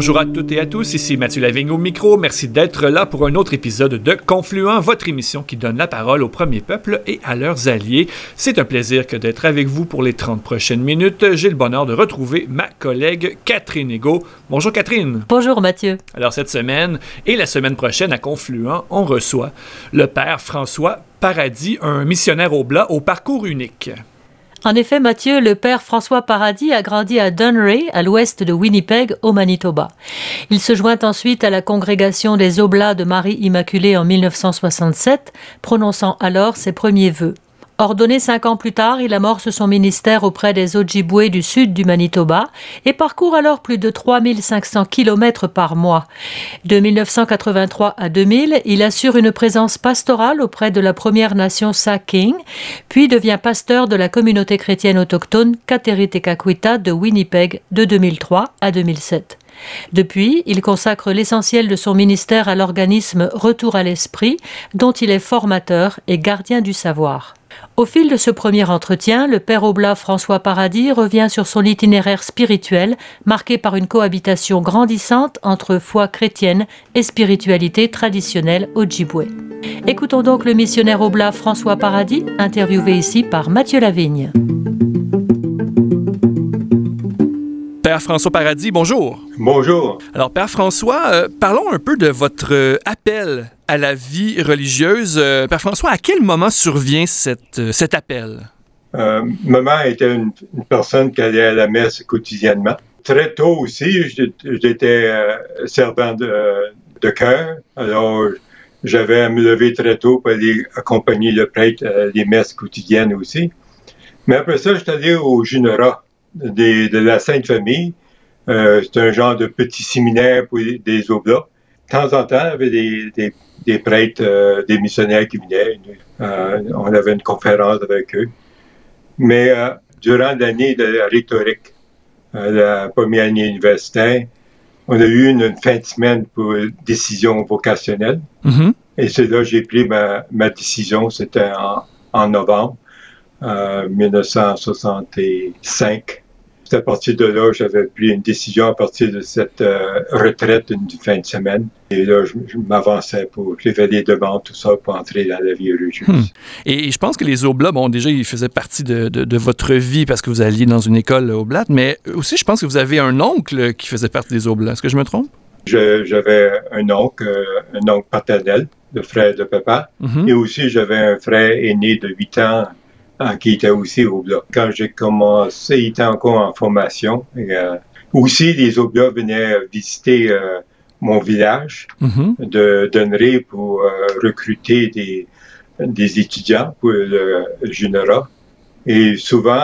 Bonjour à toutes et à tous, ici Mathieu Lavigne au micro. Merci d'être là pour un autre épisode de Confluent, votre émission qui donne la parole au premier peuple et à leurs alliés. C'est un plaisir que d'être avec vous pour les 30 prochaines minutes. J'ai le bonheur de retrouver ma collègue Catherine Ego. Bonjour Catherine. Bonjour Mathieu. Alors cette semaine et la semaine prochaine à Confluent, on reçoit le père François Paradis, un missionnaire au blas au parcours unique. En effet, Mathieu, le père François Paradis a grandi à Dunray, à l'ouest de Winnipeg, au Manitoba. Il se joint ensuite à la congrégation des Oblats de Marie Immaculée en 1967, prononçant alors ses premiers vœux. Ordonné cinq ans plus tard, il amorce son ministère auprès des Ojibwe du sud du Manitoba et parcourt alors plus de 3500 km par mois. De 1983 à 2000, il assure une présence pastorale auprès de la Première Nation Saking, puis devient pasteur de la communauté chrétienne autochtone Kateritekakwita de Winnipeg de 2003 à 2007. Depuis, il consacre l'essentiel de son ministère à l'organisme Retour à l'Esprit, dont il est formateur et gardien du savoir. Au fil de ce premier entretien, le père Oblat François Paradis revient sur son itinéraire spirituel, marqué par une cohabitation grandissante entre foi chrétienne et spiritualité traditionnelle Ojibwe. Écoutons donc le missionnaire Oblat François Paradis, interviewé ici par Mathieu Lavigne. Père François Paradis, bonjour. Bonjour. Alors, Père François, euh, parlons un peu de votre euh, appel à la vie religieuse. Euh, Père François, à quel moment survient cette, cet appel? maman était une, personne qui allait à la messe quotidiennement. Très tôt aussi, j'étais servant de, de cœur. Alors, j'avais à me lever très tôt pour aller accompagner le prêtre à les messes quotidiennes aussi. Mais après ça, j'étais allé au De la Sainte Famille. Euh, c'est un genre de petit séminaire pour des oblats. De temps en temps, il y avait des, des, prêtres, euh, des missionnaires qui venaient. Euh, on avait une conférence avec eux. Mais durant l'année de la rhétorique, la première année universitaire, on a eu une, fin de semaine pour décision vocationnelle. Mm-hmm. Et c'est là que j'ai pris ma, ma décision. C'était en, en novembre. 1965. C'est à partir de là, j'avais pris une décision à partir de cette euh, retraite d'une fin de semaine. Et là, je, m'avançais pour lever des demandes, tout ça, pour entrer dans la vie religieuse. Hmm. Et, je pense que les Oblats, bon, déjà, ils faisaient partie de, de, votre vie parce que vous alliez dans une école Oblate, mais aussi, je pense que vous avez un oncle qui faisait partie des Oblats. Est-ce que je me trompe? J'avais un oncle, euh, un oncle paternel, le frère de papa, mm-hmm. et aussi j'avais un frère aîné de 8 ans qui était aussi au bloc. Quand j'ai commencé, il était encore en formation. Euh, aussi, les Oblats venaient visiter euh, mon village mm-hmm. de Donnery pour euh, recruter des, des étudiants pour le Junera. Et souvent,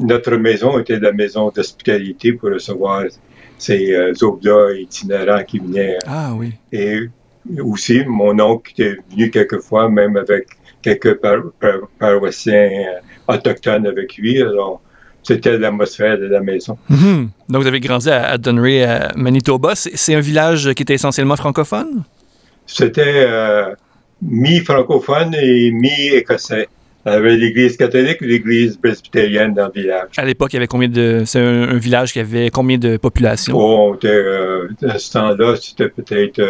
notre maison était la maison d'hospitalité pour recevoir ces Oblats itinérants qui venaient. Ah oui. Et aussi, mon oncle était venu quelquefois, même avec quelques paroissiens euh, autochtones avec lui. Alors, c'était l'atmosphère de la maison. Mhm. Donc, vous avez grandi à, Dunray, à Manitoba. C'est un village qui était essentiellement francophone? C'était euh, mi-francophone et mi-écossais. Il y avait l'église catholique et l'église presbytérienne dans le village. À l'époque, il y avait combien de. C'est un, village qui avait combien de population? Oh, euh, à ce temps-là, c'était peut-être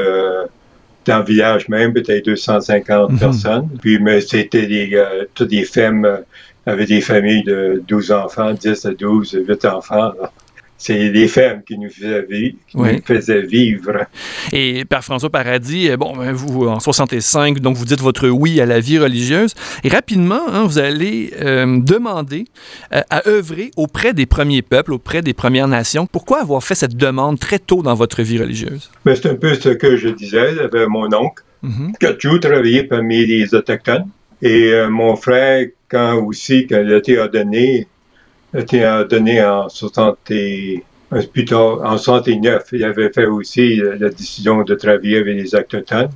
dans le village même, peut-être 250 mhm. personnes. Puis, mais c'était des, euh, toutes des femmes euh, avec des familles de 12 enfants, 10 à 12, 8 enfants c'est les femmes qui nous faisaient vivre. Et Père François Paradis, euh, bon, ben, vous, en 65, donc vous dites votre oui à la vie religieuse. Et rapidement, hein, vous allez euh, demander euh, à œuvrer auprès des premiers peuples, auprès des Premières Nations. Pourquoi avoir fait cette demande très tôt dans votre vie religieuse? Ben, c'est un peu ce que je disais avec mon oncle, mm qui a toujours travaillé parmi les Autochtones. Et mon frère, quand aussi, quand il a été ordonné, été donné en 60 euh, plutôt en 69. Il avait fait aussi la décision de travailler avec les Autochtones.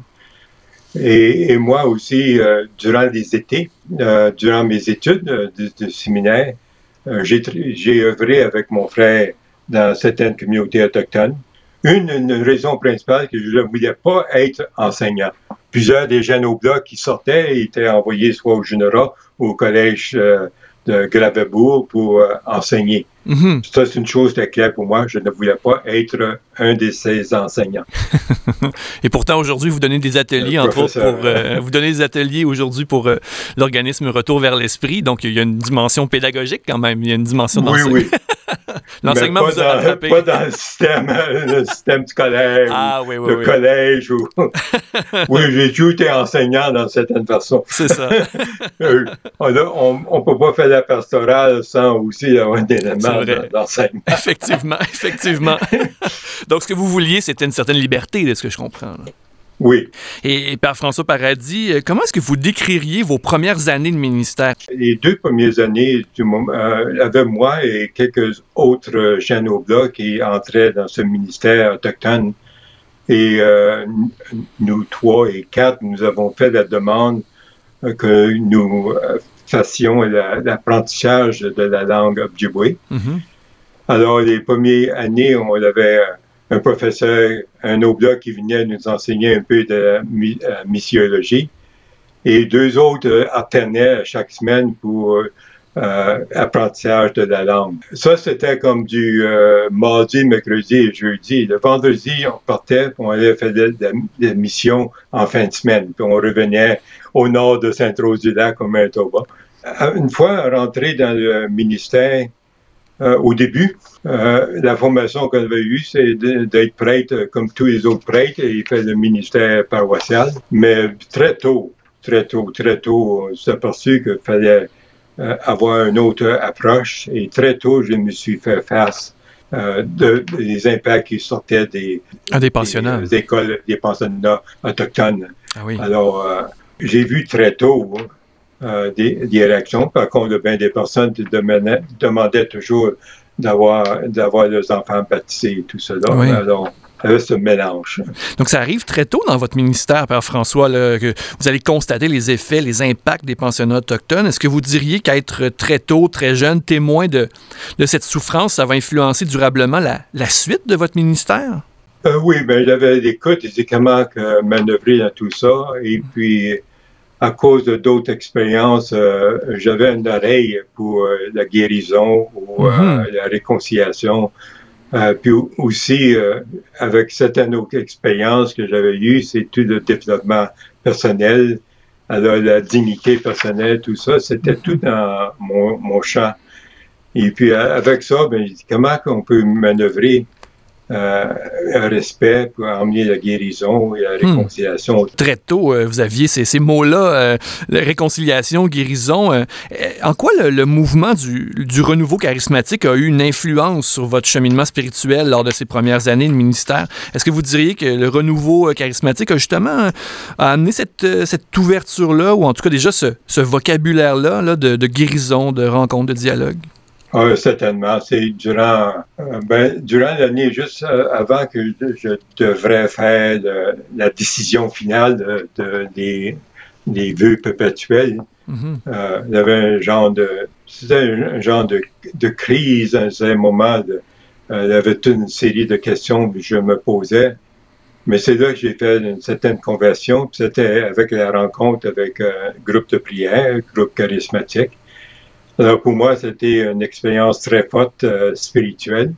Et, moi aussi, durant les étés, durant mes études de, séminaire, j'ai œuvré avec mon frère dans certaines communautés autochtones. Une, raison principale, que je ne voulais pas être enseignant. Plusieurs des jeunes au bloc qui sortaient étaient envoyés soit au Général ou au collège de Gravebourg pour euh, enseigner. Mhm. Ça, c'est une chose très claire pour moi. Je ne voulais pas être un de ces enseignants. Et pourtant, aujourd'hui, vous donnez des ateliers, entre autres, pour, euh, vous donnez des ateliers aujourd'hui pour euh, l'organisme Retour vers l'Esprit. Donc, il y a une dimension pédagogique quand même. Il y a une dimension d'enseignement. Oui, oui. L'enseignement vous a rattrapé. Pas dans le système, le système scolaire, ah, oui, oui, le collège. Ou... oui, j'ai toujours été enseignant dans certaines façons. C'est ça. on ne peut pas faire la pastorale sans aussi avoir des éléments d'enseignement. effectivement, effectivement. Donc, ce que vous vouliez, c'était une certaine liberté, de ce que je comprends. Oui. Et, Père François Paradis, euh, comment est-ce que vous décririez vos premières années de ministère? Les deux premières années, du moment, euh, avec moi et quelques autres jeunes au bloc qui entraient dans ce ministère autochtone, et euh, nous trois et quatre, nous avons fait la demande que nous fassions l'apprentissage de la langue Ojibwe. Mm-hmm. Alors, les premières années, on avait un professeur, un oblat qui venait nous enseigner un peu de euh, missiologie. Et deux autres euh, alternaient chaque semaine pour euh, apprentissage de la langue. Ça, c'était comme du mardi, mercredi et jeudi. Le vendredi, on partait, on allait faire des missions en fin de semaine. Puis on revenait au nord de Saint-Rose-du-Lac, au Manitoba. Une fois rentré dans le ministère, euh, au début. Euh, la formation qu'on avait eue, c'est d'être prêtre comme tous les autres prêtres et faire le ministère paroissial. Mais très tôt, très tôt, très tôt, on s'est aperçu qu'il fallait euh, avoir une autre approche. Et très tôt, je me suis fait face euh, de, des impacts qui sortaient des, ah, des pensionnats. Des, écoles, des pensionnats autochtones. Ah oui. Alors, euh, j'ai vu très tôt euh, des, réactions. Par contre, bien des personnes demandaient, demandaient toujours d'avoir d'avoir leurs enfants baptisés et tout cela. Oui. Alors, ce mélange. Donc, ça arrive très tôt dans votre ministère, Père François, que vous allez constater les effets, les impacts des pensionnats autochtones. Est-ce que vous diriez qu'être très tôt, très jeune, témoin de, de cette souffrance, ça va influencer durablement la, la suite de votre ministère? Euh, oui, bien, j'avais des codes, et comment manœuvrer dans tout ça. Et puis, à cause d'autres expériences, euh, j'avais une oreille pour euh, la guérison ou euh, mhm. la réconciliation. puis aussi, avec certaines autres expériences que j'avais eues, c'est tout le développement personnel, alors la dignité personnelle, tout ça, c'était tout dans mon, mon champ. Et puis avec ça, ben, comment on peut manœuvrer euh, un respect pour amener la guérison et la hmm. réconciliation. Très tôt, euh, vous aviez ces, ces mots-là, euh, réconciliation, guérison. en quoi le, mouvement du, du, renouveau charismatique a eu une influence sur votre cheminement spirituel lors de ces premières années de ministère? Est-ce que vous diriez que le renouveau charismatique a justement amené cette, cette ouverture-là, ou en tout cas déjà ce, ce vocabulaire-là là, de, de guérison, de rencontre, de dialogue? Ah, certainement. C'est durant, euh, ben, durant l'année, juste euh, avant que je devrais faire la décision finale de, des, des vœux perpétuels. Mm-hmm. euh, il y avait un genre de, c'était un genre de, de crise un moment. De, euh, il y avait toute une série de questions que je me posais. Mais c'est là que j'ai fait une certaine conversion. C'était avec la rencontre avec un groupe de prière, un groupe charismatique. Alors pour moi, c'était une expérience très forte euh, spirituelle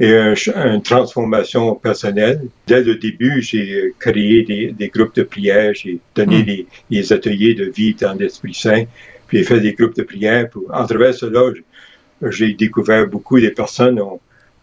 et une transformation personnelle. Dès le début, j'ai créé des, des, groupes de prière, j'ai donné hmm. des, des, ateliers de vie dans l'Esprit Saint, puis j'ai fait des groupes de prière. Pour, en travers cela, j'ai découvert beaucoup de personnes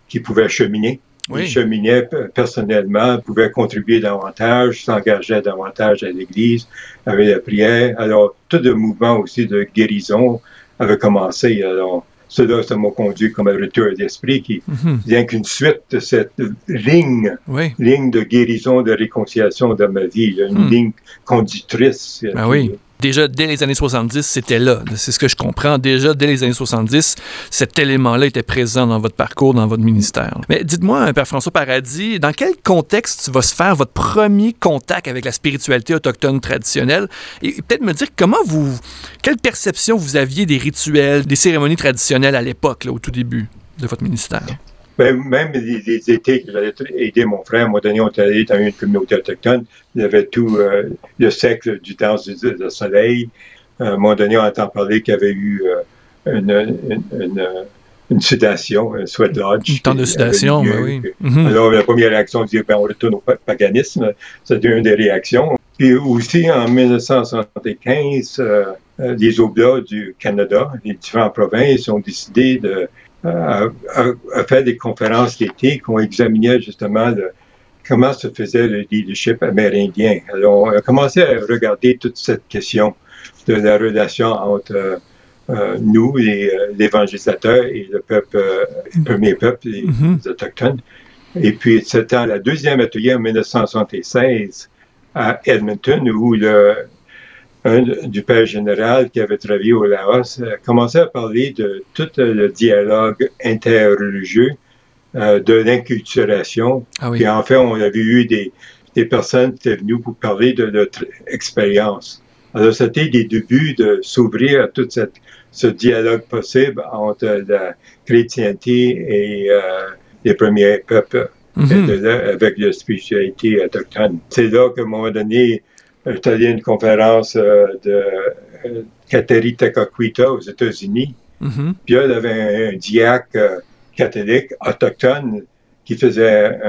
qui pouvaient cheminer. Oui. Ils cheminaient personnellement, pouvaient contribuer davantage, s'engageaient davantage à l'Église, avec la prière. Alors, tout le mouvement aussi de guérison, avait commencé. Alors, cela, ça m'a conduit comme un retour d'esprit qui mhm. vient qu'une suite de cette ligne, ligne de guérison, de réconciliation de ma vie, une hmm. ligne conductrice. Ah oui. Déjà, dès les années 70, c'était là. C'est ce que je comprends. Déjà, dès les années 70, cet élément-là était présent dans votre parcours, dans votre ministère. Mais dites-moi, Père François Paradis, dans quel contexte va se faire votre premier contact avec la spiritualité autochtone traditionnelle? Et peut-être me dire comment vous... Quelle perception vous aviez des rituels, des cérémonies traditionnelles à l'époque, au tout début de votre ministère? Ben, même les, étés que j'allais aider mon frère, moment donné, on était allé dans une communauté autochtone. Il y avait tout euh, le cercle du temps du, soleil. À un moment donné, on entend parler qu'il y avait eu euh, une, une, une, sudation, un sweat lodge. Une temps de sudation, ben oui. Mhm. Alors, la première réaction, on dit, ben, on retourne au paganisme. C'était une des réactions. Puis aussi, en 1975, euh, les Oblats du Canada, les différentes provinces ont décidé de a, fait des conférences d'été qui ont examiné justement comment se faisait le leadership amérindien. Alors, on a commencé à regarder toute cette question de la relation entre euh, nous, les, euh, évangélisateurs, et le peuple, euh, le premier peuple, les, mm-hmm. Autochtones. Et puis, c'était la deuxième atelier en 1976 à Edmonton, où le, un du père général qui avait travaillé au Laos, a commencé à parler de tout le dialogue interreligieux, euh, de l'inculturation. Ah oui. Puis en fait, on avait eu des, des personnes qui étaient venues pour parler de notre expérience. Alors, c'était des débuts de s'ouvrir à tout cette, ce dialogue possible entre la chrétienté et euh, les premiers peuples, mm-hmm. avec la spiritualité autochtone. C'est là qu'à un moment donné, À une conférence euh, de euh, Kateri Tekakwita aux États-Unis. Mm-hmm. Puis elle avait un, diacre euh, catholique autochtone qui faisait,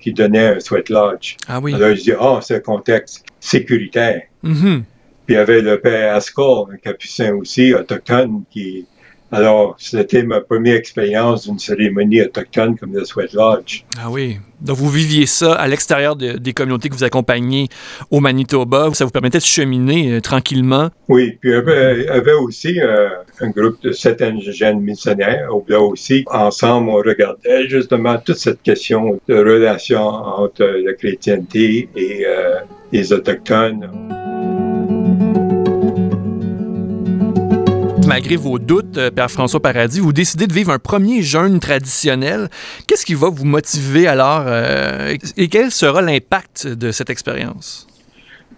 qui donnait un sweat lodge. Ah oui. Alors je dis, ah, c'est un contexte sécuritaire. Mm-hmm. Puis il y avait le père Ascol, un capucin aussi, autochtone, qui, alors, c'était ma première expérience d'une cérémonie autochtone comme le Sweat Lodge. Ah oui. Donc, vous viviez ça à l'extérieur des communautés que vous accompagnez au Manitoba. Ça vous permettait de cheminer euh, tranquillement? Oui. Puis, il y avait, aussi euh, un groupe de sept indigènes missionnaires, au là aussi. Ensemble, on regardait justement toute cette question de relation entre la chrétienté et euh, les Autochtones. Malgré vos doutes, euh, Père François Paradis, vous décidez de vivre un premier jeûne traditionnel. Qu'est-ce qui va vous motiver alors euh, et quel sera l'impact de cette expérience?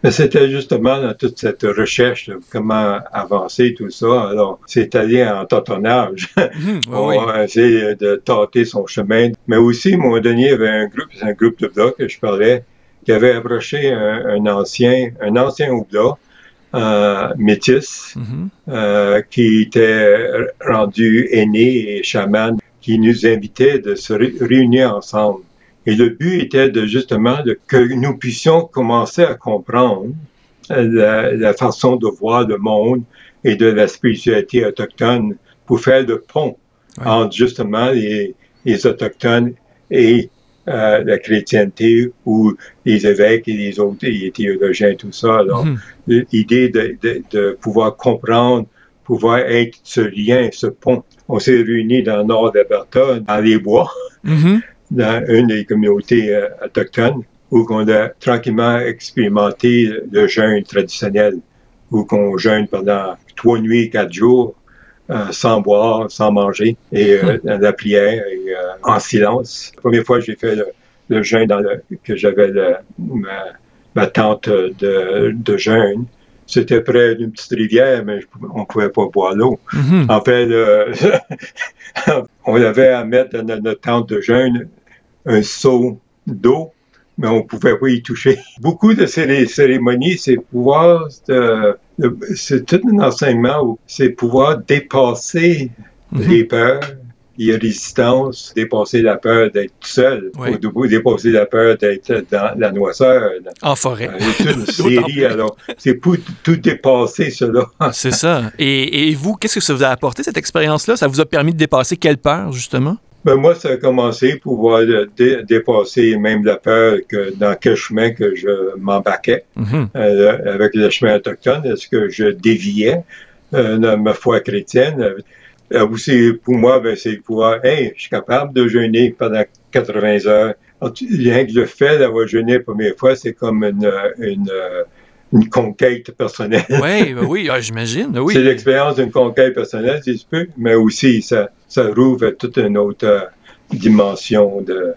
C'était justement dans toute cette recherche comment avancer, tout ça. Alors, c'est allé en tâtonnage. Mmh, on a essayé de tâter son chemin. Mais aussi, à un moment donné, il y avait un groupe, c'est un groupe de blocs que je parlais, qui avait approché un, ancien, un ancien oubla euh, métis mm-hmm. euh, qui était rendu aîné et chaman qui nous invitait de se réunir ensemble. Et le but était de justement de, que nous puissions commencer à comprendre la, la, façon de voir le monde et de la spiritualité autochtone pour faire le pont entre justement les, les autochtones et euh, la chrétienté ou les évêques et les autres les théologiens, tout ça. Alors, mhm. l'idée de, de, de, pouvoir comprendre, pouvoir être ce lien, ce pont. On s'est réunis dans le nord d'Alberta, dans les bois, mhm. dans une des communautés euh, autochtones, où on a tranquillement expérimenté le jeûne traditionnel, où on jeûne pendant trois nuits, quatre jours, sans boire, sans manger, et euh, la prière et, euh, en silence. La première fois que j'ai fait le, jeûne dans le, que j'avais ma, ma, tente de, de jeûne, c'était près d'une petite rivière, mais on pouvait pas boire l'eau. Hmm. En fait, on avait à mettre dans notre tente de jeûne un seau d'eau mais on pouvait pas y toucher. Beaucoup de ces cérémonies, c'est pouvoir, c'est tout un enseignement c'est pouvoir dépasser mhm. les peurs, les résistances, dépasser la peur d'être seul, ou dépasser la peur d'être dans la noisseur. En forêt. Euh, une série, alors, c'est pour tout dépasser cela. c'est ça. Et, et vous, qu'est-ce que ça vous a apporté, cette expérience-là? Ça vous a permis de dépasser quelle peur, justement? Ben moi, ça a commencé pour pouvoir dépasser même la peur que dans quel chemin que je m'embarquais mm-hmm. euh, avec le chemin autochtone. Est-ce que je déviais euh, dans ma foi chrétienne? Euh, aussi, pour moi, ben, c'est pouvoir, hey, je suis capable de jeûner pendant 80 heures. Rien que le fait d'avoir jeûné la première fois, c'est comme une, une une conquête personnelle. oui, oui, ah, j'imagine. Oui. C'est l'expérience d'une conquête personnelle, si tu peux, mais aussi ça, ça rouvre toute une autre euh, dimension de,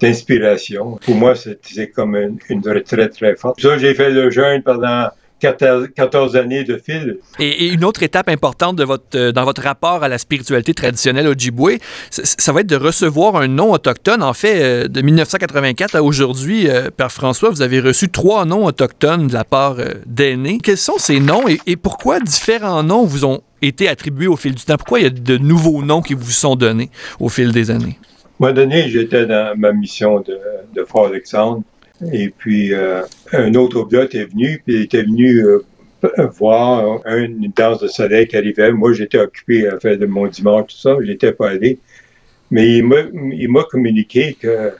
d'inspiration. Pour moi, c'est comme une, une, retraite très forte. Ça, j'ai fait le jeûne pendant 14 années de fil. Et, une autre étape importante de votre, euh, dans votre rapport à la spiritualité traditionnelle Ojibwe, ça va être de recevoir un nom autochtone. En fait, euh, de 1984 à aujourd'hui, euh, Père François, vous avez reçu trois noms autochtones de la part d'aînés. Quels sont ces noms et, et pourquoi différents noms vous ont été attribués au fil du temps? Pourquoi il y a de nouveaux noms qui vous sont donnés au fil des années? Moment donné, j'étais dans ma mission de, de Fort-Alexandre et puis, euh, un autre oblat est venu, puis il était venu euh, voir une danse de soleil qui arrivait. Moi, j'étais occupé à faire de mon dimanche, tout ça, je n'étais pas allé. Mais il m'a communiqué que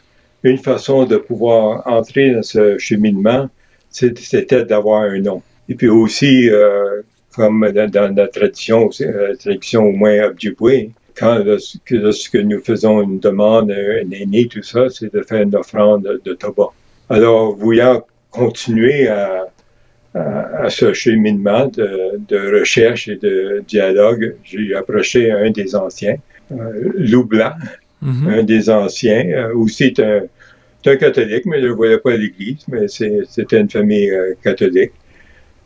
une façon de pouvoir entrer dans ce cheminement, c'était d'avoir un nom. Et puis aussi, euh, comme dans, la tradition, la tradition au moins Ojibwe, quand lorsque, nous faisons une demande un aîné, tout ça, c'est de faire une offrande de, de tabac. Alors, voulant continuer à, à, ce cheminement de, de, recherche et de dialogue, j'ai approché un des anciens, euh, Lou Blanc, mm-hmm. un des anciens, euh, aussi un, un, catholique, mais je ne le voyais pas à l'église, mais c'était une famille euh, catholique.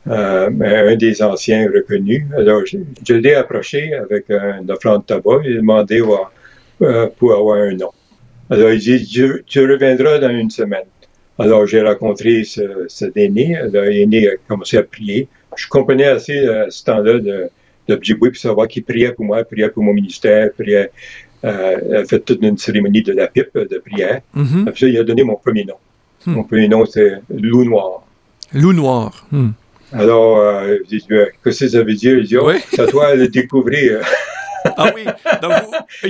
Euh, un des anciens reconnus. Alors, je, je l'ai approché avec un offrande de tabac et demandé euh, pour avoir un nom. Alors, il dit, tu, tu reviendras dans une semaine. Alors, j'ai rencontré ce, ce Déné. L'aîné a commencé à prier. Je comprenais assez à ce temps-là de, de Djibouti pour savoir qu'il priait pour moi, priait pour mon ministère, priait, euh, a fait toute une cérémonie de la pipe de prière. Mm Puis il a donné mon premier nom. Hmm. Mon premier nom, c'est Loup Noir. Loup Noir. Hmm. Alors, euh, je dis, qu'est-ce que ça veut dire? Il dit, oh, c'est à toi de découvrir. Ah oui, donc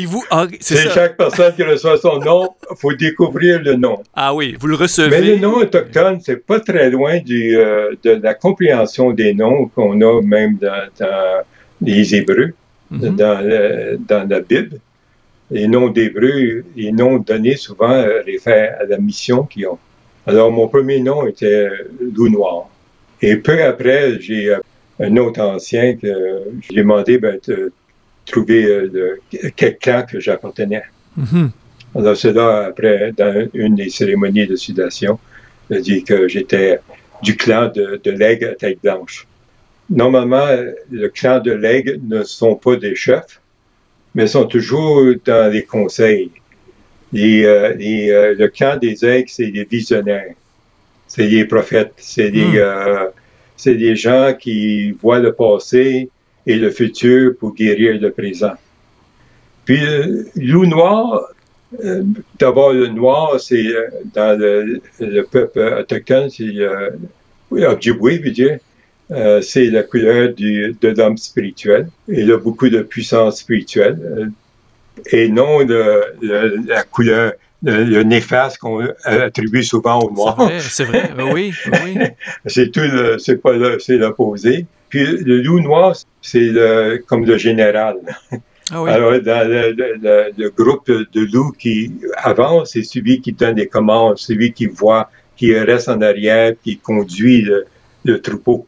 vous, ah, c'est chaque personne qui reçoit son nom, il faut découvrir le nom. Ah oui, vous le recevez. Mais le nom autochtone, c'est pas très loin du, euh, de la compréhension des noms qu'on a même dans, les Hébreux, mhm. dans, dans, la Bible. Les noms d'Hébreux, les noms donnés souvent euh, réfèrent à la mission qu'ils ont. Alors, mon premier nom était Loup Noir. Et peu après, j'ai euh, un autre ancien que j'ai demandé, ben, trouver euh, quel clan que j'appartenais. Mm-hmm. Alors, c'est là, après, dans une des cérémonies de sudation, j'ai dit que j'étais du clan de, de l'aigle à tête blanche. Normalement, le clan de l'aigle ne sont pas des chefs, mais sont toujours dans les conseils. Les, euh, euh, le clan des aigles, c'est des visionnaires, c'est des prophètes, c'est des, mm. euh, c'est des gens qui voient le passé, et le futur pour guérir le présent. Puis le loup noir, euh, d'abord le noir, c'est euh, dans le, peuple autochtone, c'est euh, Ojibwe, euh, c'est la couleur du, de l'homme spirituel. Il a beaucoup de puissance spirituelle et non la couleur le, néfaste qu'on attribue souvent au noir. C'est vrai, oui, oui. c'est tout, c'est pas c'est l'opposé. Puis le loup noir, c'est comme le général. Ah oui. Alors, dans le, groupe de loups qui avance, c'est celui qui donne des commandes, celui qui voit, qui reste en arrière, qui conduit le, troupeau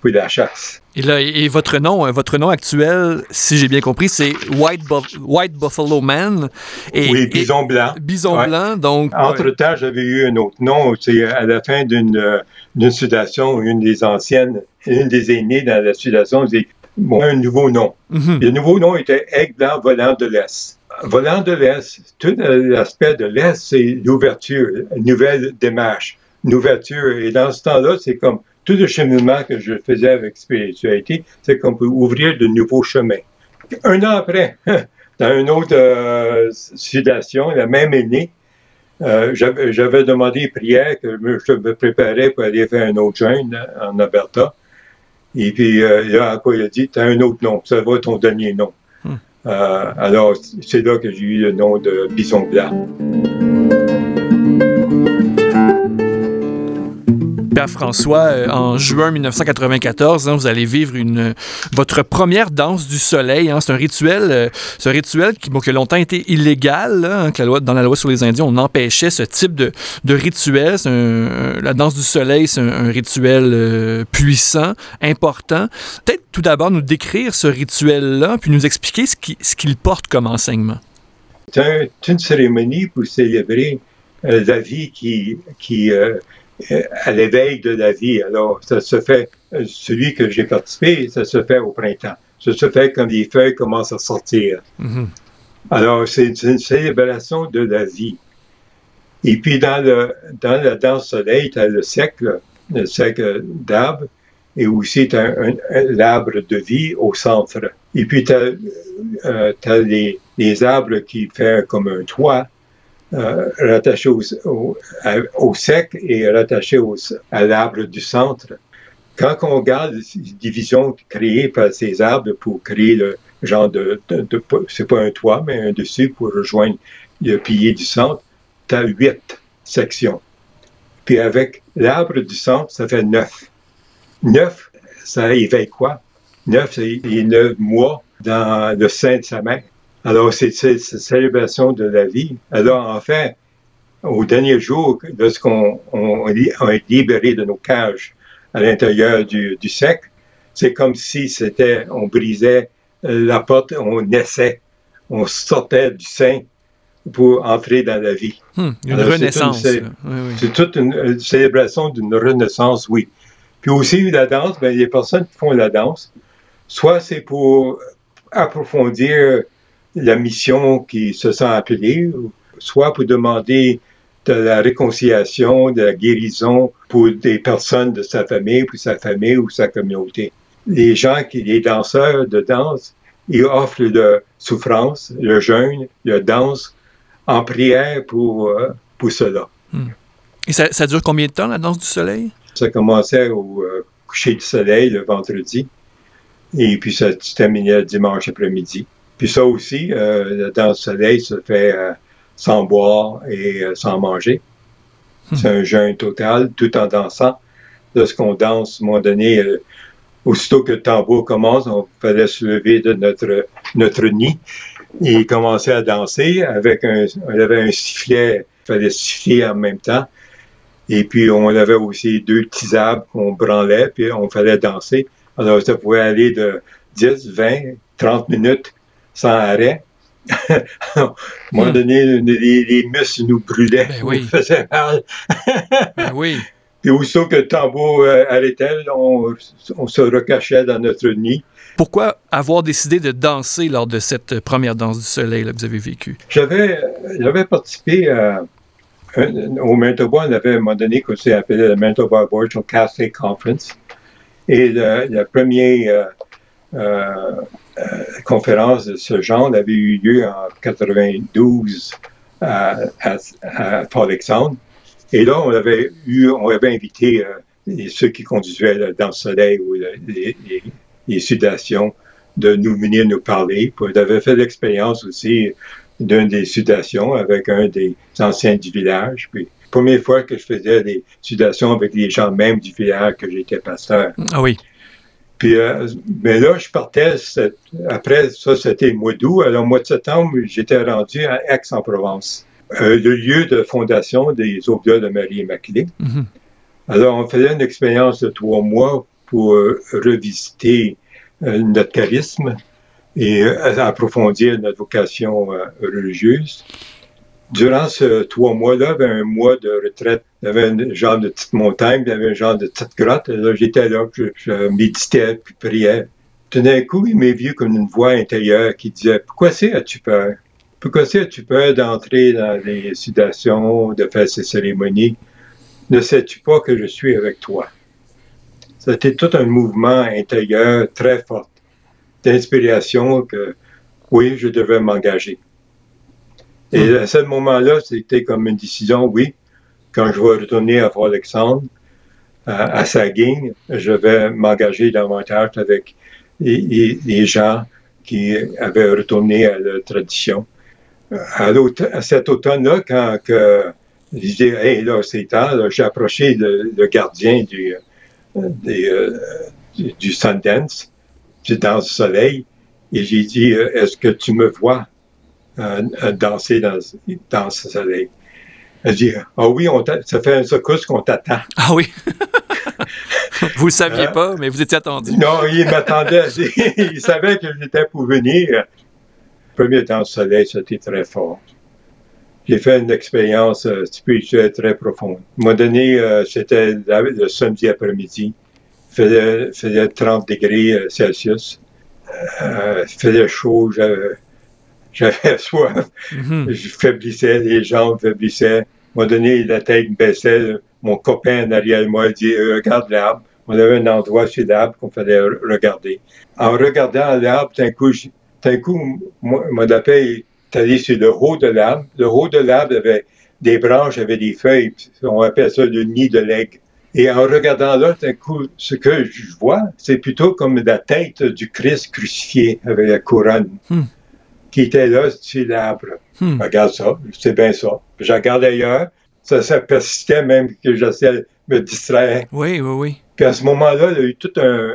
pour la chasse. Et, là, et votre nom, euh, votre nom actuel, si j'ai bien compris, c'est White, White Buffalo Man. Et, oui, Bison Blanc. Bison Blanc, donc. Entre-temps, j'avais eu un autre nom. C'est à la fin d'une d'une sudation, une des anciennes, une des aînées dans la sudation, dit bon, un nouveau nom. Mhm. Le nouveau nom était Aigle blanc volant de l'Est. Volant de l'Est, tout l'aspect de l'Est, c'est l'ouverture, une nouvelle démarche, une ouverture. Et dans ce temps-là, c'est comme tout le cheminement que je faisais avec spiritualité, c'est qu'on peut ouvrir de nouveaux chemins. Un an après, dans une autre euh, sudation, la même année, euh, j'avais demandé prière que je me préparais pour aller faire un autre jeûne en Alberta. Et puis, euh, là, quoi, il a dit, tu as un autre nom, ça va ton dernier nom. Hmm. Euh, alors, c'est là que j'ai eu le nom de Bison Blanc. François, euh, en juin 1994, hein, vous allez vivre une, votre première danse du soleil. Hein. c'est un rituel, euh, ce rituel qui, bon, qui, a longtemps été illégal. Hein, dans la loi sur les Indiens, on empêchait ce type de, rituel. la danse du soleil, c'est un, rituel euh, puissant, important. Peut-être tout d'abord nous décrire ce rituel-là, puis nous expliquer ce qu'il porte comme enseignement. C'est une cérémonie pour célébrer la vie qui à l'éveil de la vie. Alors, ça se fait, celui que j'ai participé, ça se fait au printemps. Ça se fait quand les feuilles commencent à sortir. Mm-hmm. Alors, c'est une célébration de la vie. Et puis, dans, le, dans la danse soleil, tu as le cercle, le cercle d'arbres, et aussi tu as l'arbre de vie au centre. Et puis, tu as, euh, les, les, arbres qui font comme un toit, euh, rattaché au, sec et rattaché à l'arbre du centre. Quand on regarde les divisions créées par ces arbres pour créer le genre de, de, c'est pas un toit, mais un dessus pour rejoindre le pilier du centre, tu as huit sections. Puis avec l'arbre du centre, ça fait neuf. Neuf, ça éveille quoi? Neuf, c'est les neuf mois dans le sein de sa mère. Alors, c'est cette célébration de la vie. Alors, en fait, au dernier jour, lorsqu'on on, est libéré de nos cages à l'intérieur du, du sec, c'est comme si c'était, on brisait la porte, on naissait, on sortait du sein pour entrer dans la vie. Hmm, une renaissance. C'est toute une, célébration d'une renaissance, oui. Puis aussi, la danse, ben, les personnes qui font la danse, soit c'est pour approfondir la mission qui se sent appelée, soit pour demander de la réconciliation, de la guérison pour des personnes de sa famille, pour sa famille ou sa communauté. Les gens qui, les danseurs de danse, ils offrent de souffrance, le jeûne, la danse en prière pour, euh, pour cela. Hmm. Et ça, ça, dure combien de temps, la danse du soleil? Ça commençait au euh, coucher du soleil le vendredi, et puis ça se terminait le dimanche après-midi. Puis ça aussi, euh, dans le soleil, se fait euh, sans boire et euh, sans manger. Hmm. C'est un jeûne total, tout en dansant. Lorsqu'on danse, à un moment donné, aussitôt que le tambour commence, on fallait se lever de notre, notre nid et commencer à danser avec un, on avait un sifflet, il fallait siffler en même temps. Et puis, on avait aussi deux petits arbres qu'on branlait, puis on fallait danser. Alors, ça pouvait aller de 10, 20, 30 minutes sans arrêt. à un moment donné, les, muscles nous brûlaient, ben oui. nous faisaient mal. ben oui. Puis aussitôt que le tambour euh, arrêtait, on, se recachait dans notre nid. Pourquoi avoir décidé de danser lors de cette première danse du soleil que vous avez vécue? J'avais, j'avais participé à, au Manitoba, on avait à un moment donné qu'on s'est appelé le Manitoba Aboriginal Catholic Conference. Et le, le premier euh, euh, conférence de ce genre avait eu lieu en 92 à, à, Port-Alexandre. Et là, on avait eu, on avait invité euh, ceux qui conduisaient dans le soleil ou les, les, sudations de nous venir nous parler. Puis, on avait fait l'expérience aussi d'une des sudations avec un des anciens du village. Puis, première fois que je faisais des sudations avec les gens même du village que j'étais pasteur. Ah oui. Puis, euh, mais là, je partais, après ça, c'était le mois d'août. Alors, au mois de septembre, j'étais rendu à Aix-en-Provence, euh, le lieu de fondation des Oblas de Marie-Immaculée. Mm-hmm. Alors, on faisait une expérience de trois mois pour euh, revisiter notre charisme et approfondir notre vocation religieuse durant ce trois mois-là, il y avait un mois de retraite. Il y avait un genre de petite montagne, il y avait un genre de petite grotte. j'étais là, je, méditais, puis priais. Tout d'un coup, il m'est vu comme une voix intérieure qui disait Pourquoi c'est as-tu peur? Pourquoi c'est as-tu peur d'entrer dans les sudations, de faire ces cérémonies? Ne sais-tu pas que je suis avec toi C'était tout un mouvement intérieur très fort, d'inspiration que oui, je devais m'engager. Et à ce moment-là, c'était comme une décision, oui, quand je vais retourner à Fort-Alexandre, à, à Saguin, je vais m'engager davantage avec les, gens qui avaient retourné à la tradition. À, cet automne-là, quand que Je disais, hey, là, c'est temps. J'ai approché le, gardien du, euh, du, Sundance, Danse du Soleil, et j'ai dit, est-ce que tu me vois? Danser dans, dans ce soleil? Elle dit, ah oui, on ça fait un secousse qu'on t'attend. Ah oui. vous ne saviez hein? pas, mais vous étiez attendu. Non, il m'attendait. il savait que j'étais pour venir. Premier temps au soleil, c'était très fort. J'ai fait une expérience euh, spirituelle très profonde. À un moment donné, euh, c'était le samedi après-midi. Il faisait, faisait, 30 degrés euh, Celsius. il faisait chaud, j'avais soif. Mm-hmm. Je faiblissais, les jambes faiblissaient. À un moment donné, la tête me baissait. Mon copain derrière moi dit Regarde l'arbre on avait un endroit sur l'arbre qu'on fallait regarder. En regardant l'arbre, d'un coup, d'un coup, mon appel est allé sur le haut de l'arbre. Le haut de l'arbre avait des branches, avait des feuilles. On appelle ça le nid de l'aigle. Et en regardant là, d'un coup, ce que je vois, c'est plutôt comme la tête du Christ crucifié avec la couronne hmm. Qui était là sur l'arbre. Hmm. Regarde ça, c'est bien ça. Je regarde ailleurs, ça, ça persistait même que j'essayais de me distraire. Oui, oui, oui. Puis à ce moment-là, il y a eu tout un,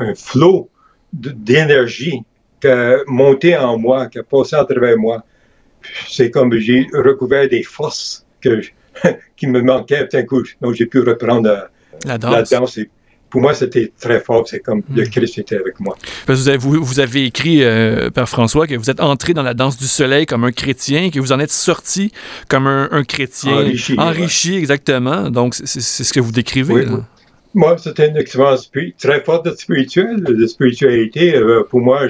un, flot d'énergie qui a monté en moi, qui a passé à travers moi. C'est comme j'ai recouvert des forces que, qui me manquaient un coup. Donc j'ai pu reprendre la, danse. Pour moi, c'était très fort. C'est comme le hmm. Christ était avec moi. vous, avez, vous, avez, écrit, euh, Père François, que vous êtes entré dans la danse du soleil comme un chrétien, que vous en êtes sorti comme un, chrétien enrichi. Enrichi, exactement. Donc, c'est ce que vous décrivez. Oui, moi, c'était une expérience très forte de spirituelle, de spiritualité. Euh, pour moi,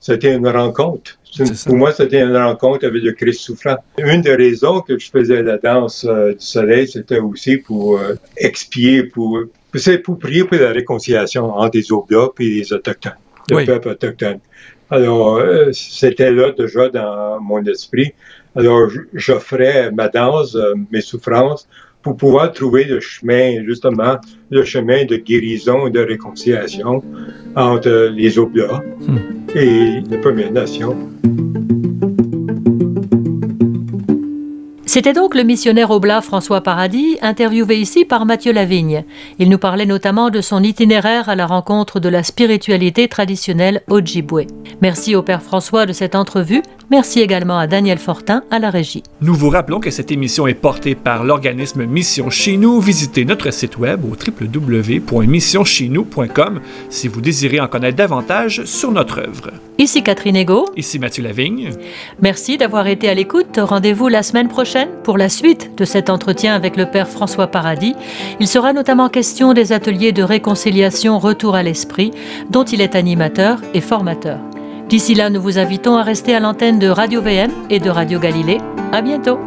c'était une rencontre. Pour moi, c'était une rencontre avec le Christ souffrant. Une des raisons que je faisais la danse euh, du soleil, c'était aussi pour euh, expier, pour, pour prier pour la réconciliation entre les Oblats et les Autochtones, le peuple autochtone. Alors, c'était là déjà dans mon esprit. Alors, j'offrais ma danse, mes souffrances, pour pouvoir trouver le chemin, justement, le chemin de guérison et de réconciliation entre les Oblats hmm. et les Premières Nations. C'était donc le missionnaire oblat François Paradis, interviewé ici par Mathieu Lavigne. Il nous parlait notamment de son itinéraire à la rencontre de la spiritualité traditionnelle Ojibwe. Merci au Père François de cette entrevue. Merci également à Daniel Fortin à la régie. Nous vous rappelons que cette émission est portée par l'organisme Mission Chez nous. Visitez notre site web au www.missioncheznous.com si vous désirez en connaître davantage sur notre œuvre. Ici Catherine Ego. Ici Mathieu Lavigne. Merci d'avoir été à l'écoute. Rendez-vous la semaine pour la suite de cet entretien avec le Père François Paradis. Il sera notamment question des ateliers de réconciliation Retour à l'Esprit, dont il est animateur et formateur. D'ici là, nous vous invitons à rester à l'antenne de Radio VM et de Radio Galilée. À bientôt!